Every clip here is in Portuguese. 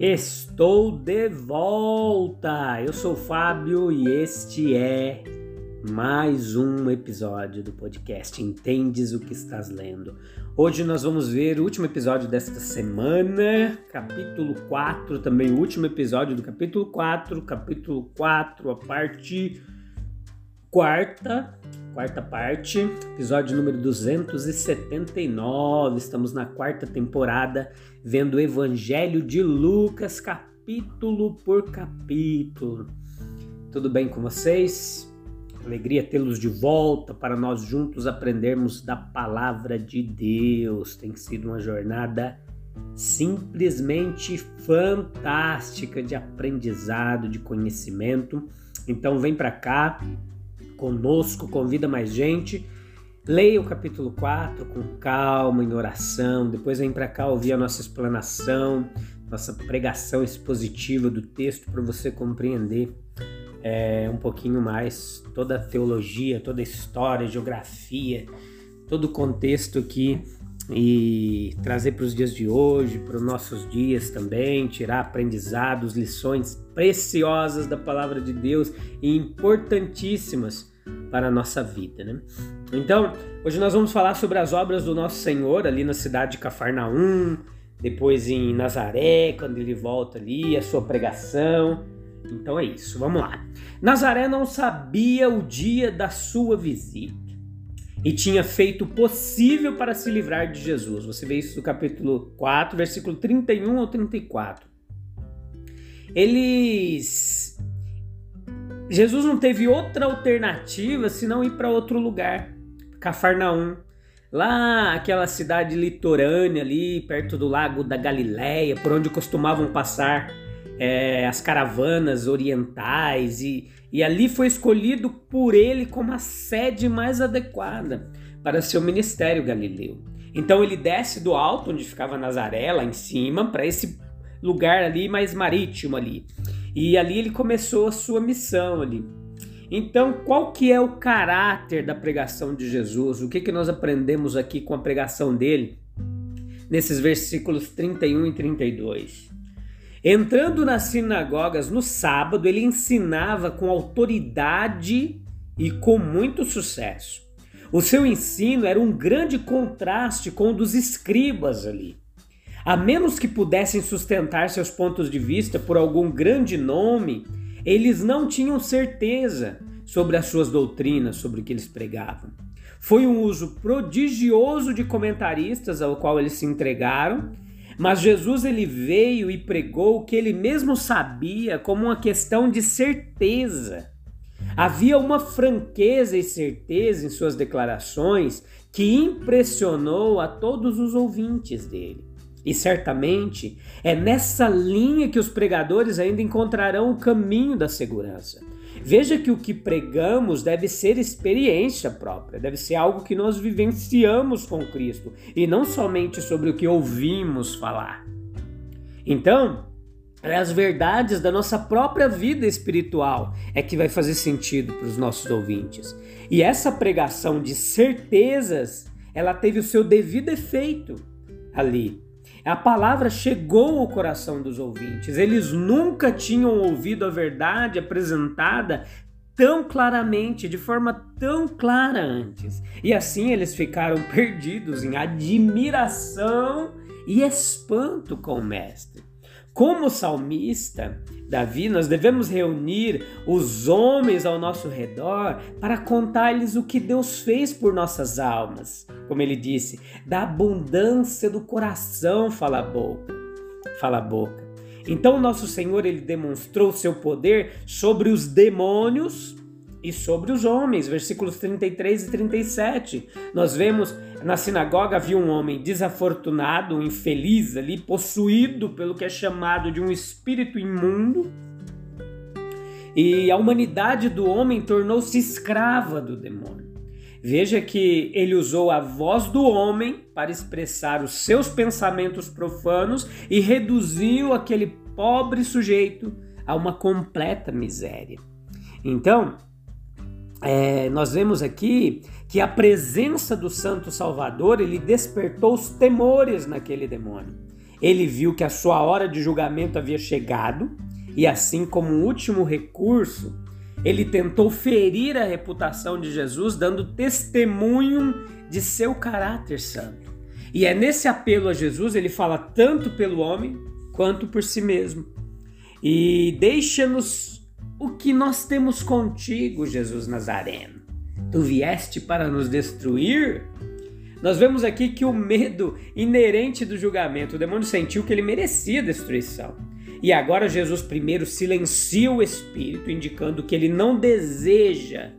Estou de volta! Eu sou o Fábio e este é mais um episódio do podcast Entendes o que estás lendo. Hoje nós vamos ver o último episódio desta semana, capítulo 4, também o último episódio do capítulo 4, capítulo 4, a parte quarta, quarta parte, episódio número 279. Estamos na quarta temporada, vendo o Evangelho de Lucas, capítulo por capítulo. Tudo bem com vocês? Alegria tê-los de volta para nós juntos aprendermos da palavra de Deus. Tem sido uma jornada simplesmente fantástica de aprendizado, de conhecimento. Então vem para cá, conosco, convida mais gente. Leia o capítulo 4 com calma, em oração. Depois vem para cá ouvir a nossa explanação, nossa pregação expositiva do texto para você compreender é, um pouquinho mais toda a teologia, toda a história, geografia, todo o contexto aqui e trazer para os dias de hoje, para os nossos dias também, tirar aprendizados, lições preciosas da palavra de Deus e importantíssimas para a nossa vida. Né? Então, hoje nós vamos falar sobre as obras do nosso Senhor ali na cidade de Cafarnaum, depois em Nazaré, quando ele volta ali, a sua pregação. Então é isso, vamos lá. Nazaré não sabia o dia da sua visita e tinha feito o possível para se livrar de Jesus. Você vê isso no capítulo 4, versículo 31 ou 34. Eles Jesus não teve outra alternativa senão ir para outro lugar, Cafarnaum. Lá, aquela cidade litorânea ali, perto do lago da Galileia, por onde costumavam passar é, as caravanas orientais, e, e ali foi escolhido por ele como a sede mais adequada para seu ministério galileu. Então ele desce do alto, onde ficava Nazaré, lá em cima, para esse lugar ali mais marítimo ali. E ali ele começou a sua missão ali. Então, qual que é o caráter da pregação de Jesus? O que, que nós aprendemos aqui com a pregação dele? Nesses versículos 31 e 32. Entrando nas sinagogas no sábado, ele ensinava com autoridade e com muito sucesso. O seu ensino era um grande contraste com o dos escribas ali. A menos que pudessem sustentar seus pontos de vista por algum grande nome, eles não tinham certeza sobre as suas doutrinas, sobre o que eles pregavam. Foi um uso prodigioso de comentaristas ao qual eles se entregaram, mas Jesus ele veio e pregou o que ele mesmo sabia como uma questão de certeza. Havia uma franqueza e certeza em suas declarações que impressionou a todos os ouvintes dele. E certamente é nessa linha que os pregadores ainda encontrarão o caminho da segurança. Veja que o que pregamos deve ser experiência própria, deve ser algo que nós vivenciamos com Cristo e não somente sobre o que ouvimos falar. Então, é as verdades da nossa própria vida espiritual é que vai fazer sentido para os nossos ouvintes. E essa pregação de certezas, ela teve o seu devido efeito ali. A palavra chegou ao coração dos ouvintes. Eles nunca tinham ouvido a verdade apresentada tão claramente, de forma tão clara antes. E assim eles ficaram perdidos em admiração e espanto com o Mestre. Como salmista, Davi, nós devemos reunir os homens ao nosso redor para contar-lhes o que Deus fez por nossas almas. Como ele disse, da abundância do coração fala a boca. Fala a boca. Então, nosso Senhor ele demonstrou seu poder sobre os demônios e sobre os homens, versículos 33 e 37. Nós vemos na sinagoga havia um homem desafortunado, um infeliz ali, possuído pelo que é chamado de um espírito imundo. E a humanidade do homem tornou-se escrava do demônio. Veja que ele usou a voz do homem para expressar os seus pensamentos profanos e reduziu aquele pobre sujeito a uma completa miséria. Então, é, nós vemos aqui que a presença do Santo Salvador ele despertou os temores naquele demônio. Ele viu que a sua hora de julgamento havia chegado e, assim como último recurso, ele tentou ferir a reputação de Jesus, dando testemunho de seu caráter santo. E é nesse apelo a Jesus, ele fala tanto pelo homem quanto por si mesmo. E deixa-nos que nós temos contigo, Jesus Nazareno. Tu vieste para nos destruir? Nós vemos aqui que o medo inerente do julgamento, o demônio sentiu que ele merecia destruição. E agora Jesus primeiro silencia o espírito, indicando que ele não deseja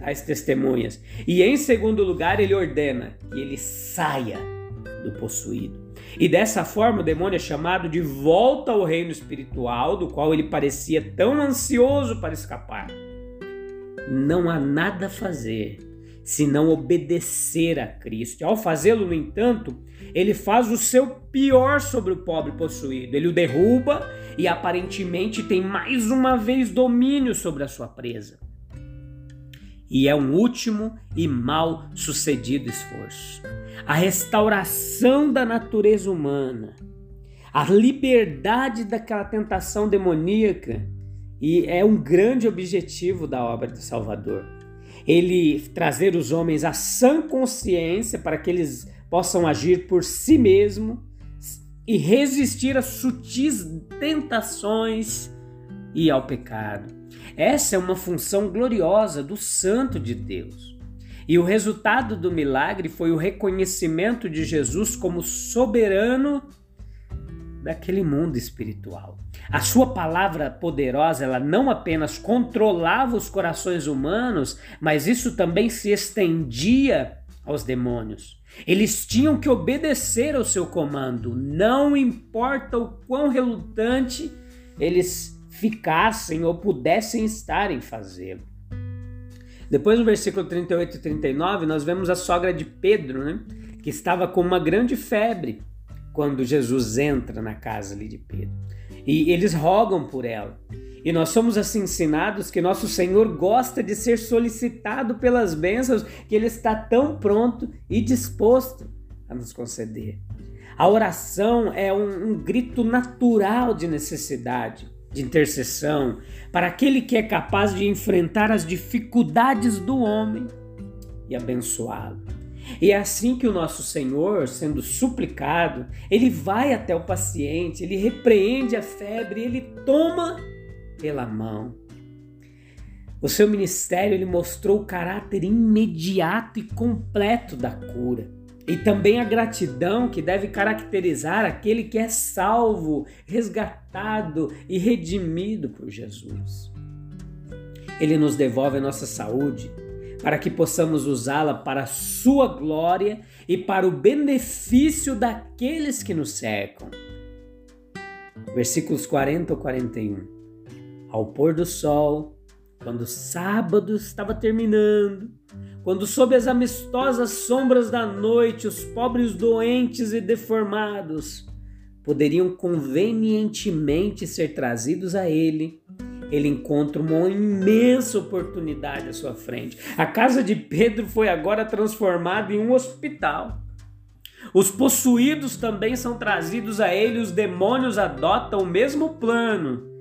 tais testemunhas. E em segundo lugar, ele ordena que ele saia do possuído. E dessa forma o demônio é chamado de volta ao reino espiritual, do qual ele parecia tão ansioso para escapar. Não há nada a fazer senão obedecer a Cristo. Ao fazê-lo, no entanto, ele faz o seu pior sobre o pobre possuído. Ele o derruba e aparentemente tem mais uma vez domínio sobre a sua presa. E é um último e mal sucedido esforço. A restauração da natureza humana, a liberdade daquela tentação demoníaca, e é um grande objetivo da obra do Salvador. Ele trazer os homens à sã consciência para que eles possam agir por si mesmos e resistir às sutis tentações e ao pecado. Essa é uma função gloriosa do Santo de Deus. E o resultado do milagre foi o reconhecimento de Jesus como soberano daquele mundo espiritual. A sua palavra poderosa, ela não apenas controlava os corações humanos, mas isso também se estendia aos demônios. Eles tinham que obedecer ao seu comando, não importa o quão relutante eles ficassem ou pudessem estar em fazê-lo. Depois no versículo 38 e 39, nós vemos a sogra de Pedro, né, que estava com uma grande febre quando Jesus entra na casa ali de Pedro. E eles rogam por ela. E nós somos assim ensinados que nosso Senhor gosta de ser solicitado pelas bênçãos, que Ele está tão pronto e disposto a nos conceder. A oração é um, um grito natural de necessidade, de intercessão, para aquele que é capaz de enfrentar as dificuldades do homem e abençoá-lo. E é assim que o nosso Senhor, sendo suplicado, ele vai até o paciente, ele repreende a febre, ele toma pela mão. O seu ministério ele mostrou o caráter imediato e completo da cura. E também a gratidão que deve caracterizar aquele que é salvo, resgatado e redimido por Jesus. Ele nos devolve a nossa saúde para que possamos usá-la para a sua glória e para o benefício daqueles que nos cercam. Versículos 40 ou 41 ao pôr do sol, quando o sábado estava terminando, quando sob as amistosas sombras da noite os pobres doentes e deformados poderiam convenientemente ser trazidos a ele, ele encontra uma imensa oportunidade à sua frente. A casa de Pedro foi agora transformada em um hospital. Os possuídos também são trazidos a ele, os demônios adotam o mesmo plano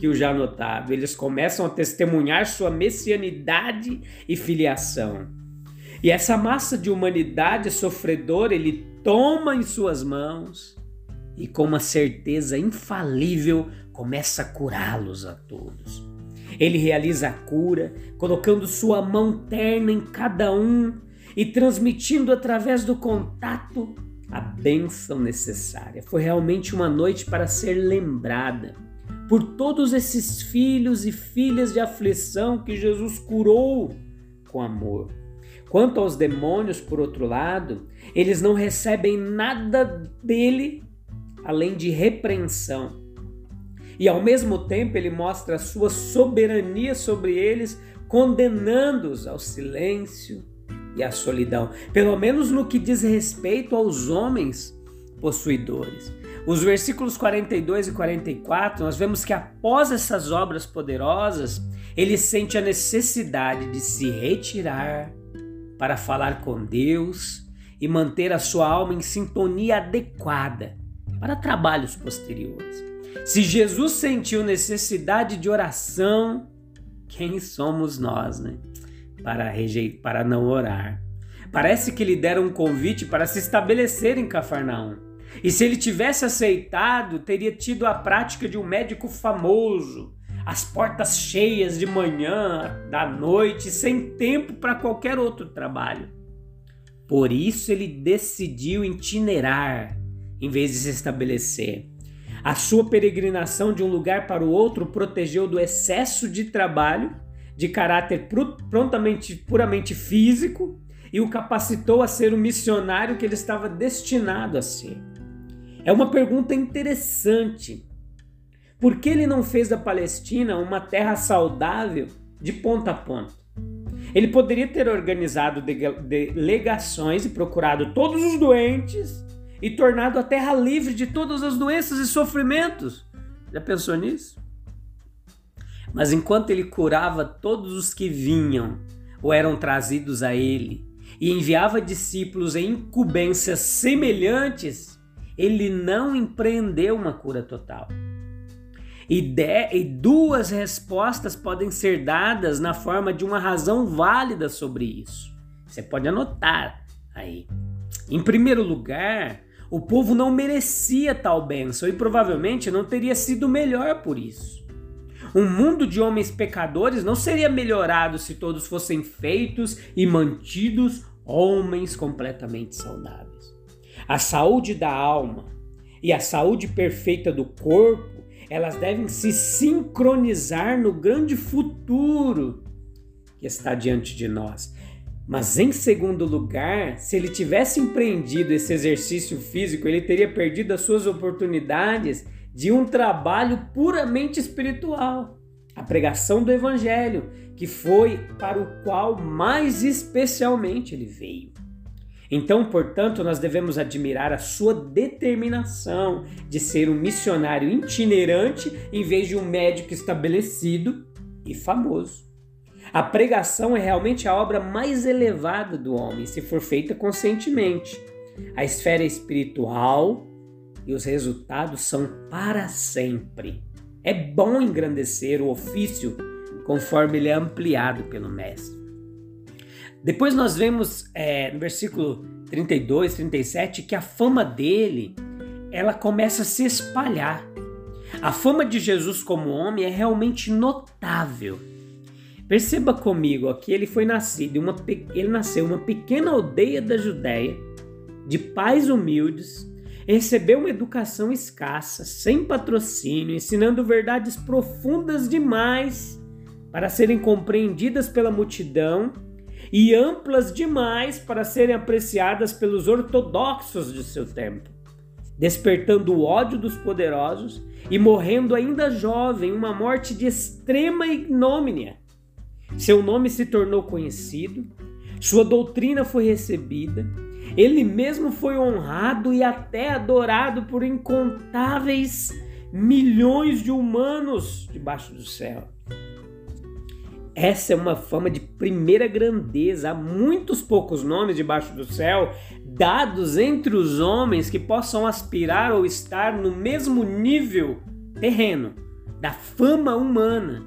que o já notado. Eles começam a testemunhar sua messianidade e filiação. E essa massa de humanidade sofredora ele toma em suas mãos e, com uma certeza infalível, começa a curá-los a todos. Ele realiza a cura, colocando sua mão terna em cada um e transmitindo através do contato a bênção necessária. Foi realmente uma noite para ser lembrada por todos esses filhos e filhas de aflição que Jesus curou com amor. Quanto aos demônios, por outro lado, eles não recebem nada dele além de repreensão. E ao mesmo tempo ele mostra a sua soberania sobre eles, condenando-os ao silêncio e à solidão, pelo menos no que diz respeito aos homens possuidores. Os versículos 42 e 44, nós vemos que após essas obras poderosas, ele sente a necessidade de se retirar para falar com Deus e manter a sua alma em sintonia adequada para trabalhos posteriores. Se Jesus sentiu necessidade de oração, quem somos nós, né? Para rejeitar, para não orar. Parece que lhe deram um convite para se estabelecer em Cafarnaum. E se ele tivesse aceitado, teria tido a prática de um médico famoso, as portas cheias de manhã, da noite, sem tempo para qualquer outro trabalho. Por isso ele decidiu itinerar em vez de se estabelecer. A sua peregrinação de um lugar para o outro protegeu do excesso de trabalho, de caráter prontamente, puramente físico, e o capacitou a ser o missionário que ele estava destinado a ser. É uma pergunta interessante. Por que ele não fez da Palestina uma terra saudável de ponta a ponta? Ele poderia ter organizado delegações e procurado todos os doentes e tornado a terra livre de todas as doenças e sofrimentos. Já pensou nisso? Mas enquanto ele curava todos os que vinham ou eram trazidos a ele e enviava discípulos em incumbências semelhantes, ele não empreendeu uma cura total. E, de, e duas respostas podem ser dadas na forma de uma razão válida sobre isso. Você pode anotar aí. Em primeiro lugar, o povo não merecia tal bênção e provavelmente não teria sido melhor por isso. Um mundo de homens pecadores não seria melhorado se todos fossem feitos e mantidos homens completamente saudáveis. A saúde da alma e a saúde perfeita do corpo, elas devem se sincronizar no grande futuro que está diante de nós. Mas em segundo lugar, se ele tivesse empreendido esse exercício físico, ele teria perdido as suas oportunidades de um trabalho puramente espiritual, a pregação do evangelho, que foi para o qual mais especialmente ele veio. Então, portanto, nós devemos admirar a sua determinação de ser um missionário itinerante em vez de um médico estabelecido e famoso. A pregação é realmente a obra mais elevada do homem, se for feita conscientemente. A esfera espiritual e os resultados são para sempre. É bom engrandecer o ofício conforme ele é ampliado pelo Mestre. Depois nós vemos é, no versículo 32, 37 que a fama dele ela começa a se espalhar. A fama de Jesus como homem é realmente notável. Perceba comigo aqui, ele foi nascido, uma, ele nasceu em uma pequena aldeia da Judéia, de pais humildes, recebeu uma educação escassa, sem patrocínio, ensinando verdades profundas demais para serem compreendidas pela multidão e amplas demais para serem apreciadas pelos ortodoxos de seu tempo, despertando o ódio dos poderosos e morrendo ainda jovem, uma morte de extrema ignomínia seu nome se tornou conhecido, sua doutrina foi recebida, ele mesmo foi honrado e até adorado por incontáveis milhões de humanos debaixo do céu. Essa é uma fama de primeira grandeza. Há muitos poucos nomes debaixo do céu dados entre os homens que possam aspirar ou estar no mesmo nível terreno da fama humana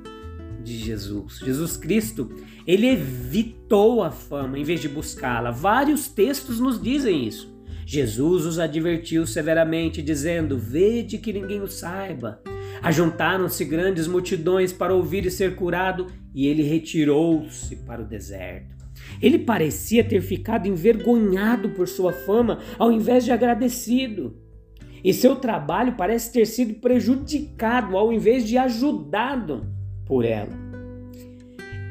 de Jesus. Jesus Cristo, ele evitou a fama em vez de buscá-la. Vários textos nos dizem isso. Jesus os advertiu severamente, dizendo: Vede que ninguém o saiba. Ajuntaram-se grandes multidões para ouvir e ser curado, e ele retirou-se para o deserto. Ele parecia ter ficado envergonhado por sua fama, ao invés de agradecido. E seu trabalho parece ter sido prejudicado ao invés de ajudado por ela.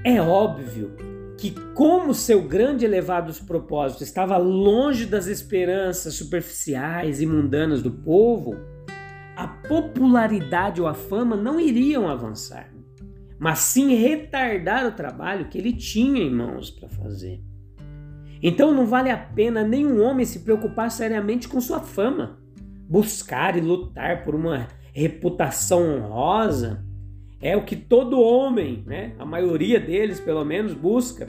É óbvio que, como seu grande e elevado propósito estava longe das esperanças superficiais e mundanas do povo, a popularidade ou a fama não iriam avançar, mas sim retardar o trabalho que ele tinha em mãos para fazer. Então não vale a pena nenhum homem se preocupar seriamente com sua fama, buscar e lutar por uma reputação honrosa. É o que todo homem, né, a maioria deles pelo menos, busca.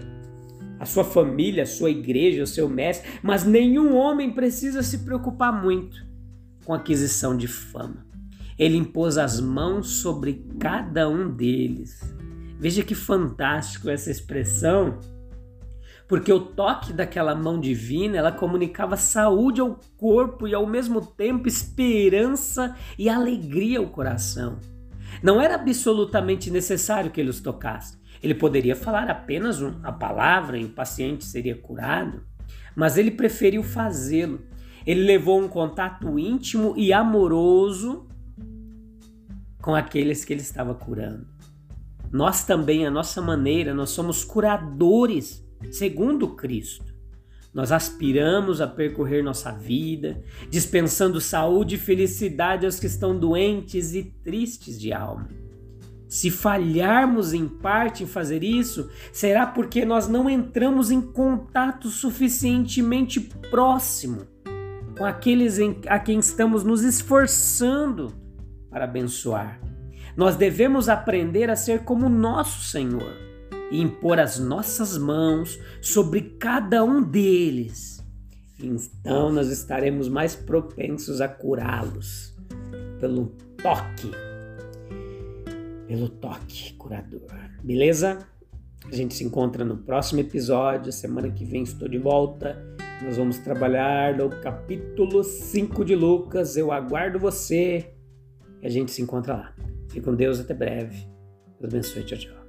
A sua família, a sua igreja, o seu mestre, mas nenhum homem precisa se preocupar muito com aquisição de fama. Ele impôs as mãos sobre cada um deles. Veja que fantástico essa expressão, porque o toque daquela mão divina, ela comunicava saúde ao corpo e ao mesmo tempo esperança e alegria ao coração. Não era absolutamente necessário que ele os tocasse. Ele poderia falar apenas a palavra e o paciente seria curado, mas ele preferiu fazê-lo ele levou um contato íntimo e amoroso com aqueles que ele estava curando. Nós também, a nossa maneira, nós somos curadores segundo Cristo. Nós aspiramos a percorrer nossa vida, dispensando saúde e felicidade aos que estão doentes e tristes de alma. Se falharmos em parte em fazer isso, será porque nós não entramos em contato suficientemente próximo com aqueles em, a quem estamos nos esforçando para abençoar. Nós devemos aprender a ser como nosso Senhor e impor as nossas mãos sobre cada um deles. Então nós estaremos mais propensos a curá-los pelo toque, pelo toque curador. Beleza? A gente se encontra no próximo episódio. Semana que vem estou de volta. Nós vamos trabalhar no capítulo 5 de Lucas. Eu aguardo você e a gente se encontra lá. Fique com Deus, até breve. Deus abençoe. Tchau, tchau.